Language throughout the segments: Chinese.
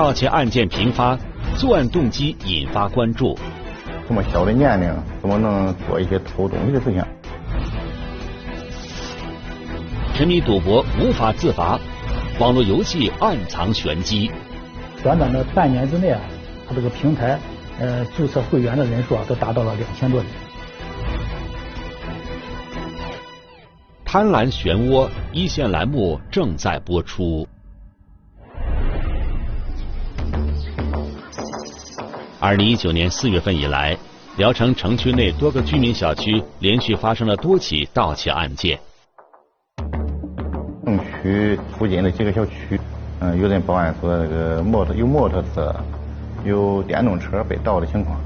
盗窃案件频发，作案动机引发关注。这么小的年龄，怎么能做一些偷东西的事情？沉迷赌博无法自拔，网络游戏暗藏玄机。短短的半年之内啊，他这个平台呃注册会员的人数啊都达到了两千多人。贪婪漩涡一线栏目正在播出。二零一九年四月份以来，聊城城区内多个居民小区连续发生了多起盗窃案件。城区附近的几个小区，嗯，有人报案说那个摩托有摩托车、有电动车被盗的情况。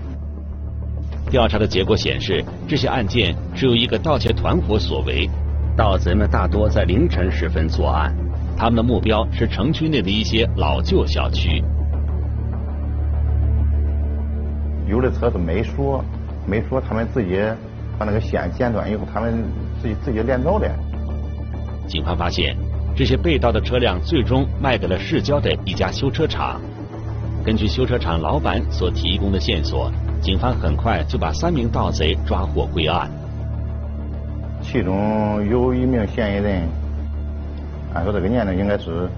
调查的结果显示，这些案件是由一个盗窃团伙所为。盗贼们大多在凌晨时分作案，他们的目标是城区内的一些老旧小区。有的车是没锁，没锁，他们自己把那个线剪断以后，他们自己自己连着的。警方发现，这些被盗的车辆最终卖给了市郊的一家修车厂。根据修车厂老板所提供的线索，警方很快就把三名盗贼抓获归案。其中有一名嫌疑人，按说这个年龄应该是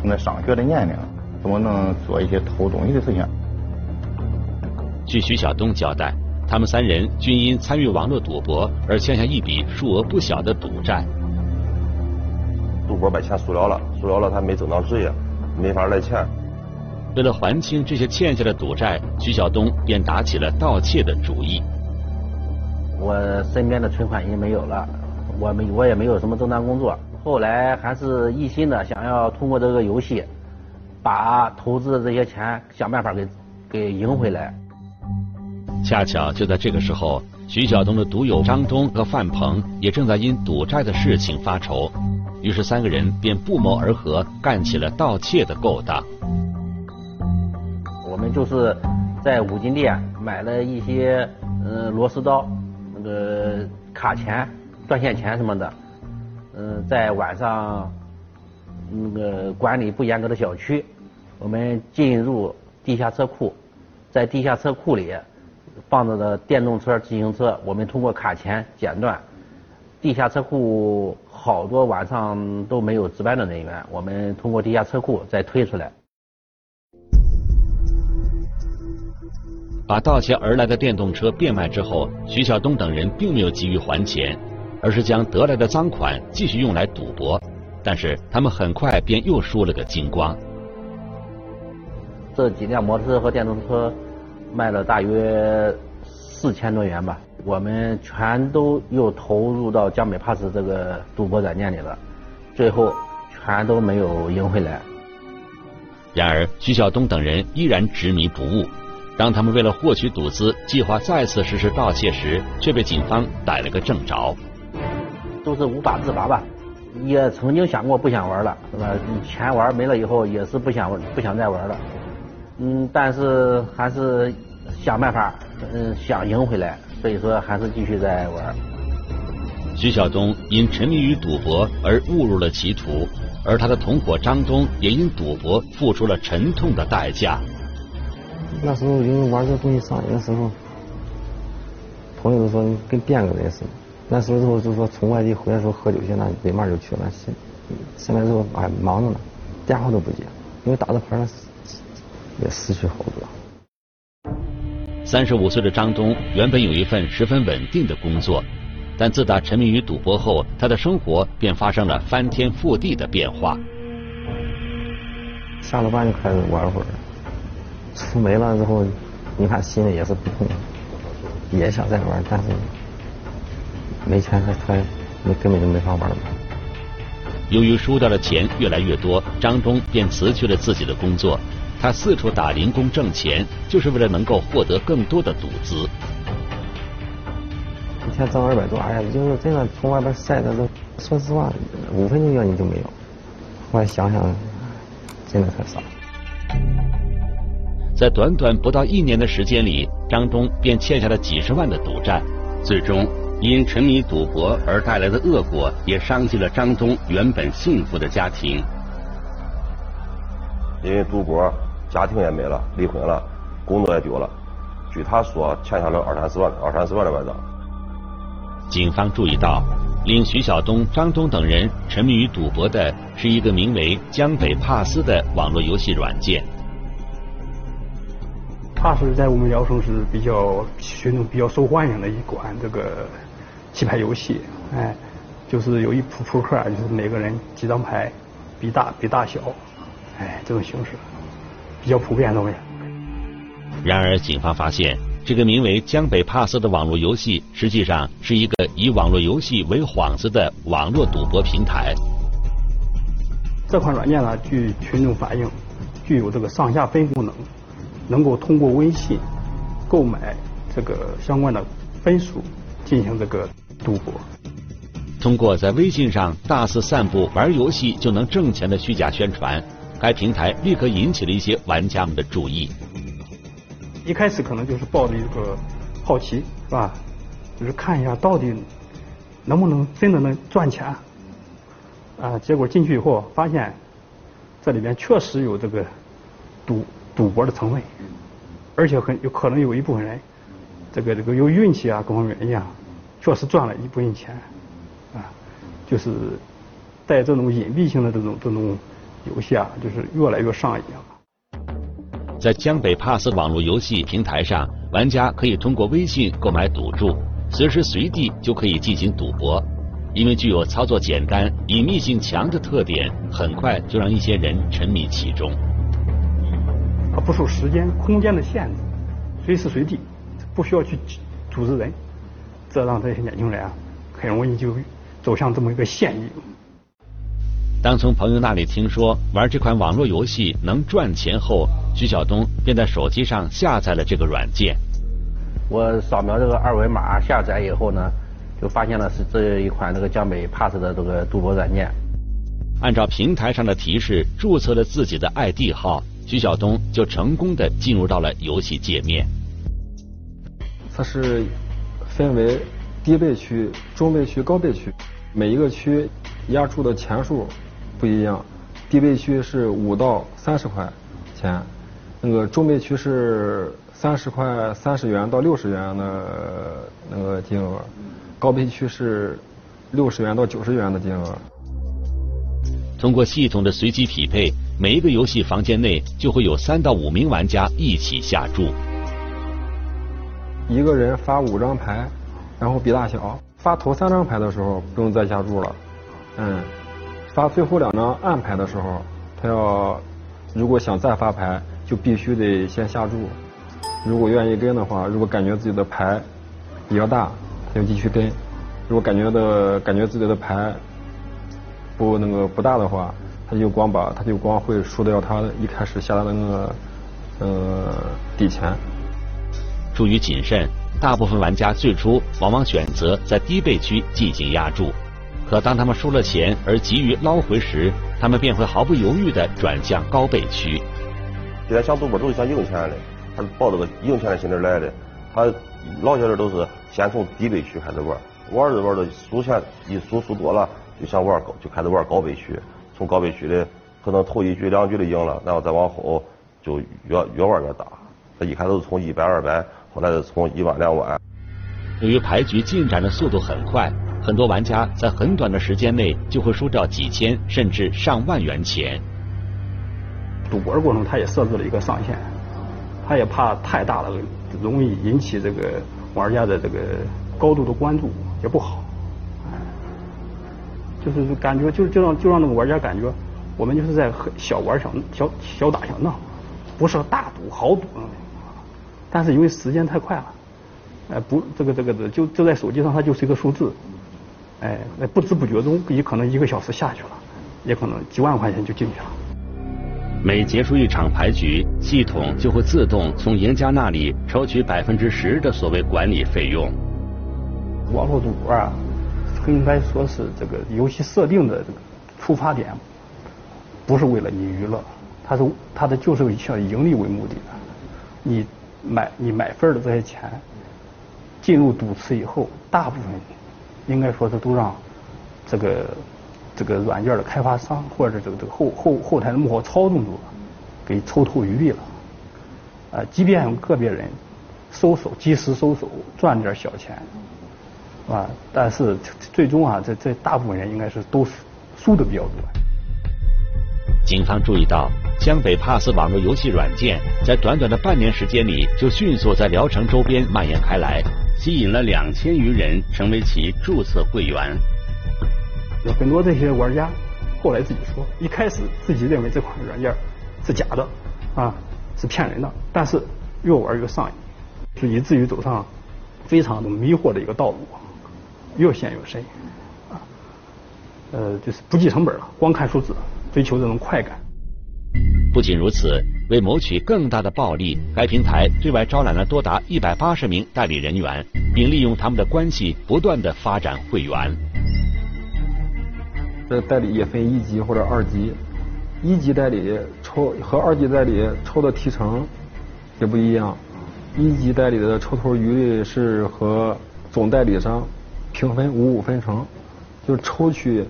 正在上学的年龄，怎么能做一些偷东西的事情？据徐晓东交代，他们三人均因参与网络赌博而欠下一笔数额不小的赌债。赌博把钱输了了，输了了他没挣到职业，没法来钱。为了还清这些欠下的赌债，徐晓东便打起了盗窃的主意。我身边的存款已经没有了，我没我也没有什么正当工作。后来还是一心的想要通过这个游戏，把投资的这些钱想办法给给赢回来。恰巧就在这个时候，徐晓东的赌友张东和范鹏也正在因赌债的事情发愁，于是三个人便不谋而合，干起了盗窃的勾当。我们就是在五金店买了一些呃螺丝刀。那个，卡钳、断线钳什么的，嗯，在晚上那个管理不严格的小区，我们进入地下车库，在地下车库里放着的电动车、自行车，我们通过卡钳剪断。地下车库好多晚上都没有值班的人员，我们通过地下车库再推出来。把盗窃而来的电动车变卖之后，徐晓东等人并没有急于还钱，而是将得来的赃款继续用来赌博。但是他们很快便又输了个精光。这几辆摩托车和电动车卖了大约四千多元吧，我们全都又投入到江北 Pass 这个赌博软件里了，最后全都没有赢回来。然而，徐晓东等人依然执迷不悟。当他们为了获取赌资，计划再次实施盗窃时，却被警方逮了个正着。都是无法自拔吧，也曾经想过不想玩了，是吧？钱玩没了以后，也是不想不想再玩了。嗯，但是还是想办法，嗯，想赢回来，所以说还是继续在玩。徐晓东因沉迷于赌博而误入了歧途，而他的同伙张东也因赌博付出了沉痛的代价。那时候因为玩这东西上瘾的时候，朋友都说你跟变个人似的。那时候之后就说从外地回来时候喝酒去，那立马就去了。现现在之后哎忙着呢，电话都不接，因为打的牌也失去好多。三十五岁的张东原本有一份十分稳定的工作，但自打沉迷于赌博后，他的生活便发生了翻天覆地的变化。下了班就开始玩会儿。出没了之后，你看心里也是不痛，也想再玩，但是没钱，他他你根本就没法玩了。由于输掉的钱越来越多，张东便辞去了自己的工作，他四处打零工挣钱，就是为了能够获得更多的赌资。一天挣二百多，哎呀，就是真的从外边晒的都，说实话，五分钟热你就没有。后来想想，真的太傻。在短短不到一年的时间里，张东便欠下了几十万的赌债，最终因沉迷赌博而带来的恶果，也伤及了张东原本幸福的家庭。因为赌博，家庭也没了，离婚了，工作也丢了。据他说，欠下了二三十万，二三十万的外账。警方注意到，令徐晓东、张东等人沉迷于赌博的是一个名为“江北帕斯”的网络游戏软件。它是在我们聊城是比较群众比较受欢迎的一款这个棋牌游戏，哎，就是有一扑扑克，就是每个人几张牌，比大比大小，哎，这种形式比较普遍的东西。然而，警方发现，这个名为“江北帕斯”的网络游戏，实际上是一个以网络游戏为幌子的网络赌博平台。这款软件呢，据群众反映，具有这个上下分功能。能够通过微信购买这个相关的分数进行这个赌博。通过在微信上大肆散布玩游戏就能挣钱的虚假宣传，该平台立刻引起了一些玩家们的注意。一开始可能就是抱着一个好奇，是吧？就是看一下到底能不能真的能赚钱啊？结果进去以后发现，这里边确实有这个赌。赌博的成分，而且很有可能有一部分人，这个这个有运气啊，各方面一样，确实赚了一部分钱，啊，就是带这种隐蔽性的这种这种游戏啊，就是越来越上瘾了。在江北 Pass 网络游戏平台上，玩家可以通过微信购买赌注，随时随地就可以进行赌博。因为具有操作简单、隐秘性强的特点，很快就让一些人沉迷其中。它不受时间、空间的限制，随时随地，不需要去组织人，这让这些年轻人啊，很容易就走向这么一个陷阱。当从朋友那里听说玩这款网络游戏能赚钱后，徐晓东便在手机上下载了这个软件。我扫描这个二维码下载以后呢，就发现了是这一款这个江北 Pass 的这个赌博软件。按照平台上的提示，注册了自己的 ID 号。徐晓东就成功的进入到了游戏界面。它是分为低倍区、中倍区、高倍区，每一个区压注的钱数不一样。低倍区是五到三十块钱，那个中倍区是三十块三十元到六十元的那个金额，高配区是六十元到九十元的金额。通过系统的随机匹配。每一个游戏房间内就会有三到五名玩家一起下注。一个人发五张牌，然后比大小。发头三张牌的时候不用再下注了，嗯，发最后两张暗牌的时候，他要如果想再发牌，就必须得先下注。如果愿意跟的话，如果感觉自己的牌比较大，他就继续跟；如果感觉的感觉自己的牌不那个不大的话。他就光把，他就光会输掉他一开始下的那个呃底钱。出于谨慎，大部分玩家最初往往选择在低倍区进行压注，可当他们输了钱而急于捞回时，他们便会毫不犹豫地转向高倍区。现在想赌博都是想赢钱的，他是抱着个赢钱的心理来的。他老些人都是先从低倍区开始玩，玩着玩着输钱一输输多了，就想玩高，就开始玩高倍区。从高倍区的可能头一局两局的赢了，然后再往后就越越玩越大。他一开始是从一百二百，后来是从一万两万。由于牌局进展的速度很快，很多玩家在很短的时间内就会输掉几千甚至上万元钱。赌博的过程他也设置了一个上限，他也怕太大了容易引起这个玩家的这个高度的关注，也不好。就是感觉，就就让就让那个玩家感觉，我们就是在小玩小小小打小闹，不是大赌豪赌那种。但是因为时间太快了，哎，不，这个这个的就就在手机上，它就是一个数字，哎，那不知不觉中，也可能一个小时下去了，也可能几万块钱就进去了。每结束一场牌局，系统就会自动从赢家那里抽取百分之十的所谓管理费用。网络赌博啊。应该说是这个游戏设定的这个出发点，不是为了你娱乐，它是它的就是以盈利为目的的。你买你买分的这些钱，进入赌池以后，大部分应该说是都让这个这个软件的开发商或者这个这个后后后台的幕后操纵者。给抽透余力了。呃，即便有个别人收手及时收手赚点小钱，啊，但是最终啊，这这大部分人应该是都输的比较多。警方注意到，江北 Pass 网络游戏软件在短短的半年时间里，就迅速在聊城周边蔓延开来，吸引了两千余人成为其注册会员。有很多这些玩家后来自己说，一开始自己认为这款软件是假的，啊，是骗人的，但是越玩越上瘾，是以至于走上非常的迷惑的一个道路，越陷越深，啊，呃，就是不计成本了，光看数字。追求这种快感。不仅如此，为谋取更大的暴利，该平台对外招揽了多达一百八十名代理人员，并利用他们的关系不断的发展会员。这代理也分一级或者二级，一级代理抽和二级代理抽的提成也不一样。一级代理的抽头余利是和总代理商平分五五分成，就抽取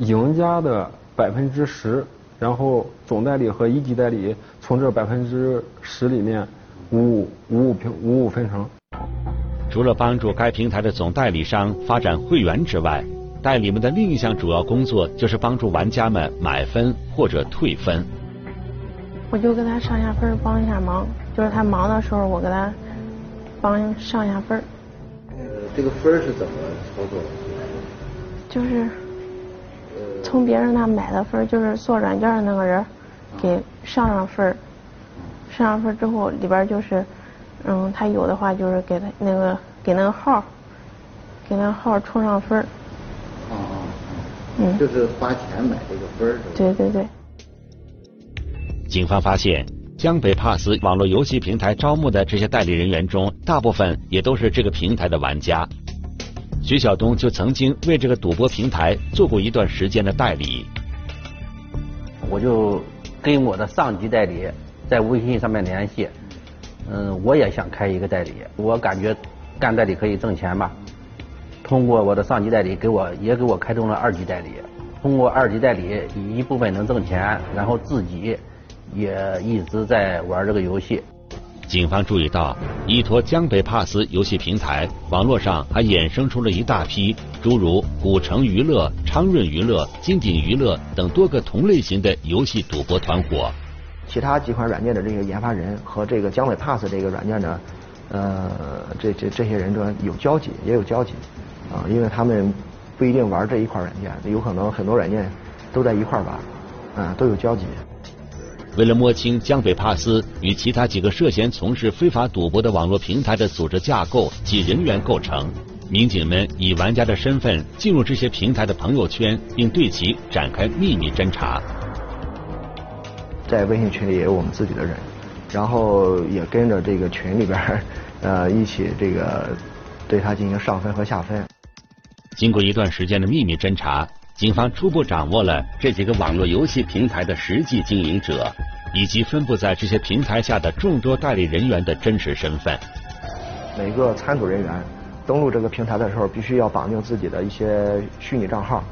赢家的。百分之十，然后总代理和一级代理从这百分之十里面五五五五平五五分成。除了帮助该平台的总代理商发展会员之外，代理们的另一项主要工作就是帮助玩家们买分或者退分。我就给他上下分帮一下忙，就是他忙的时候我给他帮上下分。呃，这个分是怎么操作的？就是。从别人那买的分，就是做软件的那个人给上上分，上上分之后里边就是，嗯，他有的话就是给他那个给那个号，给那个号充上分。哦哦。嗯。就是花钱买这个分对对对。警方发现，江北 Pass 网络游戏平台招募的这些代理人员中，大部分也都是这个平台的玩家。徐晓东就曾经为这个赌博平台做过一段时间的代理。我就跟我的上级代理在微信上面联系，嗯，我也想开一个代理，我感觉干代理可以挣钱吧。通过我的上级代理给我也给我开通了二级代理，通过二级代理一部分能挣钱，然后自己也一直在玩这个游戏。警方注意到，依托江北 Pass 游戏平台，网络上还衍生出了一大批诸如古城娱乐、昌润娱乐、金鼎娱乐等多个同类型的游戏赌博团伙。其他几款软件的这个研发人和这个江北 Pass 这个软件呢，呃，这这这些人呢有交集，也有交集，啊，因为他们不一定玩这一款软件，有可能很多软件都在一块玩，啊，都有交集。为了摸清江北帕斯与其他几个涉嫌从事非法赌博的网络平台的组织架构及人员构成，民警们以玩家的身份进入这些平台的朋友圈，并对其展开秘密侦查。在微信群里也有我们自己的人，然后也跟着这个群里边呃一起这个对他进行上分和下分。经过一段时间的秘密侦查。警方初步掌握了这几个网络游戏平台的实际经营者，以及分布在这些平台下的众多代理人员的真实身份。每个参赌人员登录这个平台的时候，必须要绑定自己的一些虚拟账号。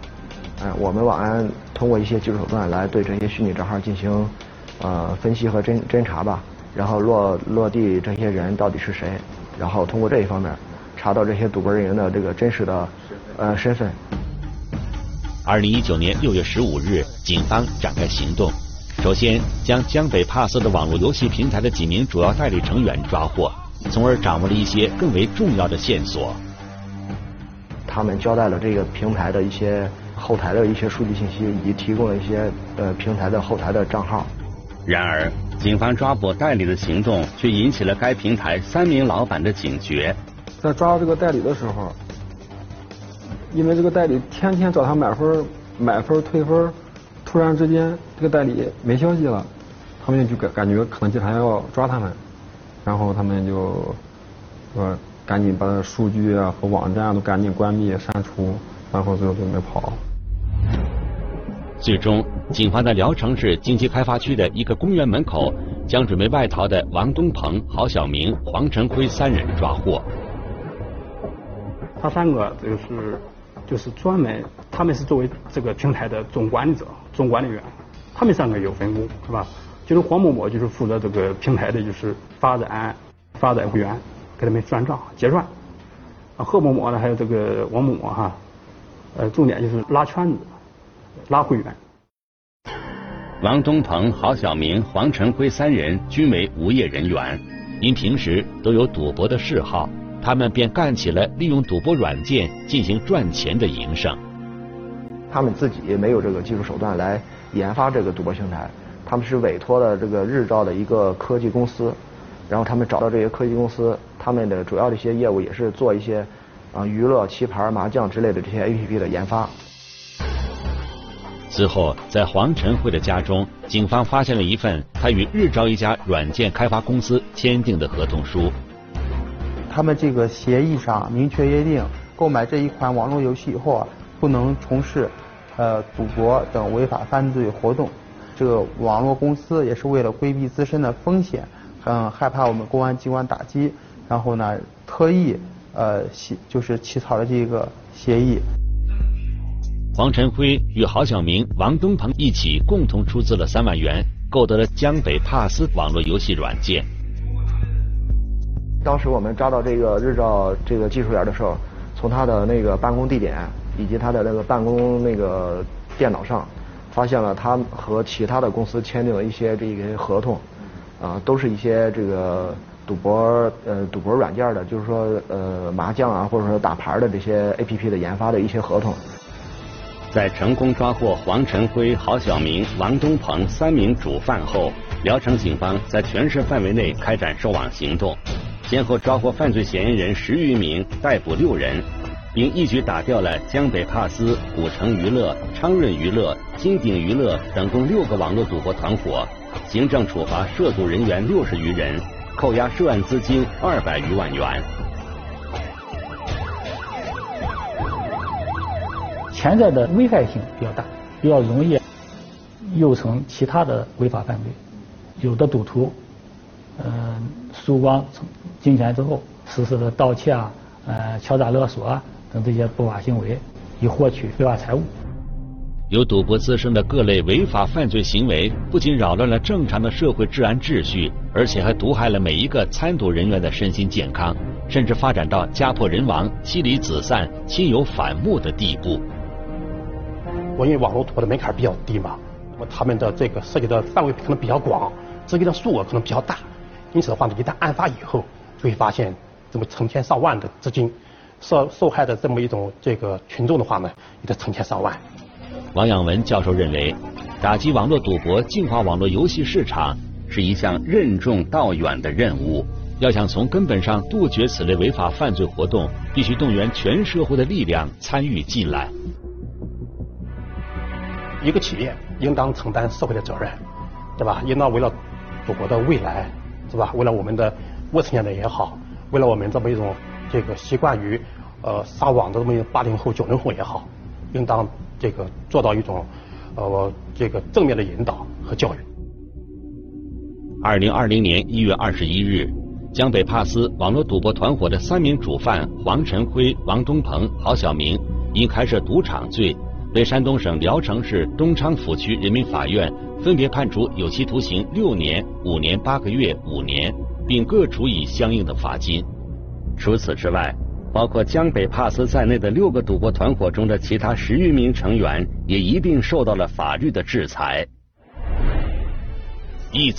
哎，我们网安通过一些技术手段来对这些虚拟账号进行呃分析和侦侦查吧，然后落落地这些人到底是谁，然后通过这一方面查到这些赌博人员的这个真实的呃身份。二零一九年六月十五日，警方展开行动，首先将江北帕斯的网络游戏平台的几名主要代理成员抓获，从而掌握了一些更为重要的线索。他们交代了这个平台的一些后台的一些数据信息，以及提供了一些呃平台的后台的账号。然而，警方抓捕代理的行动却引起了该平台三名老板的警觉。在抓到这个代理的时候。因为这个代理天天找他买分、买分、退分，突然之间这个代理没消息了，他们就感感觉可能集团要抓他们，然后他们就说赶紧把数据啊和网站都赶紧关闭删除，然后最后就没跑。最终，警方在聊城市经济开发区的一个公园门口，将准备外逃的王东鹏、郝小明、黄成辉三人抓获。他三个就是。就是专门，他们是作为这个平台的总管理者、总管理员，他们三个有分工，是吧？就是黄某某就是负责这个平台的，就是发展发展会员，给他们算账结算。贺某某呢，还有这个王某某哈，呃，重点就是拉圈子，拉会员。王东鹏、郝晓明、黄晨辉三人均为无业人员，因平时都有赌博的嗜好，他们便干起了利用赌博软件进行赚钱的营生。他们自己没有这个技术手段来研发这个赌博平台，他们是委托了这个日照的一个科技公司，然后他们找到这些科技公司，他们的主要的一些业务也是做一些啊娱乐、棋牌、麻将之类的这些 APP 的研发。此后，在黄晨辉的家中，警方发现了一份他与日照一家软件开发公司签订的合同书。他们这个协议上明确约定，购买这一款网络游戏以后啊，不能从事呃赌博等违法犯罪活动。这个网络公司也是为了规避自身的风险，很害怕我们公安机关打击，然后呢，特意呃起就是起草了这个协议。黄晨辉与郝晓明、王东鹏一起共同出资了三万元，购得了江北帕斯网络游戏软件。当时我们抓到这个日照这个技术员的时候，从他的那个办公地点以及他的那个办公那个电脑上，发现了他和其他的公司签订了一些这个合同，啊，都是一些这个赌博呃赌博软件的，就是说呃麻将啊或者说打牌的这些 A P P 的研发的一些合同。在成功抓获黄晨辉、郝晓明、王东鹏三名主犯后，聊城警方在全市范围内开展收网行动，先后抓获犯罪嫌疑人十余名，逮捕六人，并一举打掉了江北帕斯、古城娱乐、昌润娱乐、金鼎娱乐等共六个网络赌博团伙，行政处罚涉赌人员六十余人，扣押涉案资金二百余万元。潜在的危害性比较大，比较容易诱成其他的违法犯罪。有的赌徒，嗯，输光金钱之后，实施的盗窃啊、呃敲诈勒索啊等这些不法行为，以获取非法财物。由赌博滋生的各类违法犯罪行为，不仅扰乱了正常的社会治安秩序，而且还毒害了每一个参赌人员的身心健康，甚至发展到家破人亡、妻离子散、亲友反目的地步。我因为网络赌博的门槛比较低嘛，那么他们的这个涉及的范围可能比较广，涉及的数额可能比较大，因此的话呢，一旦案发以后，就会发现这么成千上万的资金，受受害的这么一种这个群众的话呢，也得成千上万。王养文教授认为，打击网络赌博、净化网络游戏市场是一项任重道远的任务。要想从根本上杜绝此类违法犯罪活动，必须动员全社会的力量参与进来。一个企业应当承担社会的责任，对吧？应当为了祖国的未来，是吧？为了我们的未成年人也好，为了我们这么一种这个习惯于呃上网的这么一八零后、九零后也好，应当这个做到一种呃这个正面的引导和教育。二零二零年一月二十一日，江北帕斯网络赌博团伙的三名主犯黄晨辉、王东鹏、郝晓明因开设赌场罪。被山东省聊城市东昌府区人民法院分别判处有期徒刑六年、五年八个月、五年，并各处以相应的罚金。除此之外，包括江北帕斯在内的六个赌博团伙中的其他十余名成员，也一并受到了法律的制裁。一。